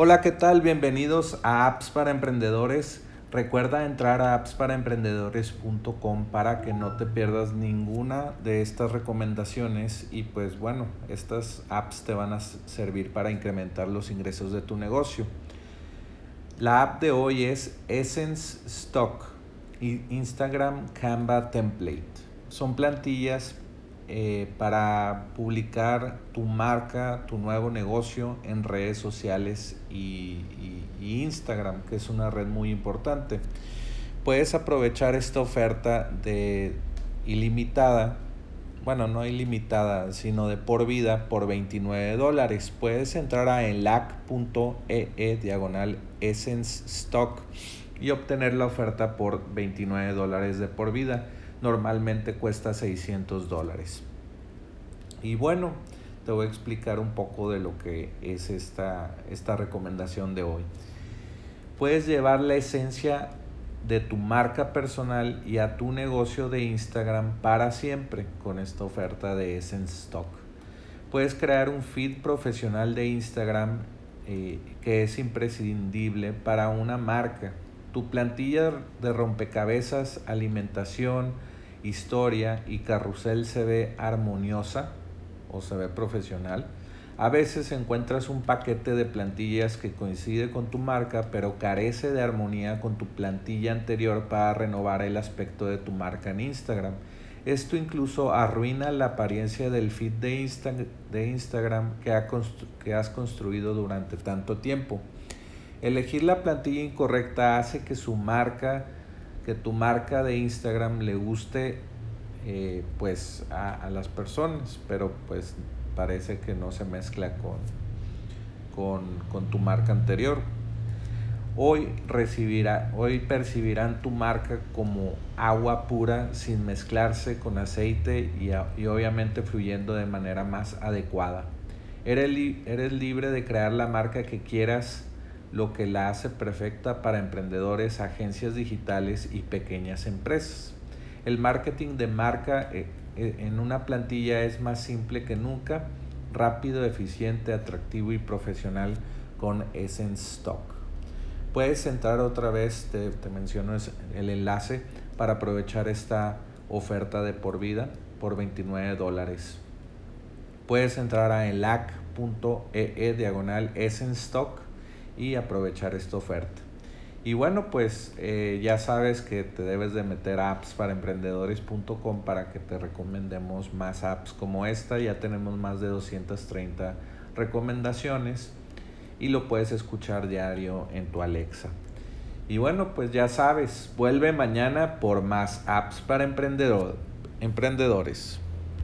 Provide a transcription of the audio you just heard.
Hola, ¿qué tal? Bienvenidos a Apps para Emprendedores. Recuerda entrar a appsparaemprendedores.com para que no te pierdas ninguna de estas recomendaciones y pues bueno, estas apps te van a servir para incrementar los ingresos de tu negocio. La app de hoy es Essence Stock y Instagram Canva Template. Son plantillas eh, para publicar tu marca, tu nuevo negocio en redes sociales y, Instagram, que es una red muy importante. Puedes aprovechar esta oferta de ilimitada, bueno, no ilimitada, sino de por vida por 29 dólares. Puedes entrar a enlac.ee e diagonal essence stock y obtener la oferta por 29 dólares de por vida normalmente cuesta 600 dólares. Y bueno, te voy a explicar un poco de lo que es esta, esta recomendación de hoy. Puedes llevar la esencia de tu marca personal y a tu negocio de Instagram para siempre con esta oferta de Essence Stock. Puedes crear un feed profesional de Instagram eh, que es imprescindible para una marca. Tu plantilla de rompecabezas, alimentación, historia y carrusel se ve armoniosa o se ve profesional. A veces encuentras un paquete de plantillas que coincide con tu marca, pero carece de armonía con tu plantilla anterior para renovar el aspecto de tu marca en Instagram. Esto incluso arruina la apariencia del feed de, de Instagram que, que has construido durante tanto tiempo. Elegir la plantilla incorrecta hace que su marca que tu marca de Instagram le guste eh, pues a, las personas, pero pues parece que no se mezcla con, con, con tu marca anterior. Hoy, recibirá, hoy percibirán tu marca como agua pura sin mezclarse con aceite y, y obviamente fluyendo de manera más adecuada. Eres, eres libre de crear la marca que quieras lo que la hace perfecta para emprendedores, agencias digitales y pequeñas empresas. El marketing de marca eh, eh, en una plantilla es más simple que nunca, rápido, eficiente, atractivo y profesional con Essence Stock. Puedes entrar otra vez, te, menciono el enlace para aprovechar esta oferta de por vida por 29 dólares. Puedes entrar a elac.ee e diagonal Essence Stock y aprovechar esta oferta. Y bueno, pues eh, ya sabes que te debes de meter a apps para emprendedores.com para que te recomendemos más apps como esta. Ya tenemos más de 230 recomendaciones y lo puedes escuchar diario en tu Alexa. Y bueno, pues ya sabes, vuelve mañana por más apps para emprendedores.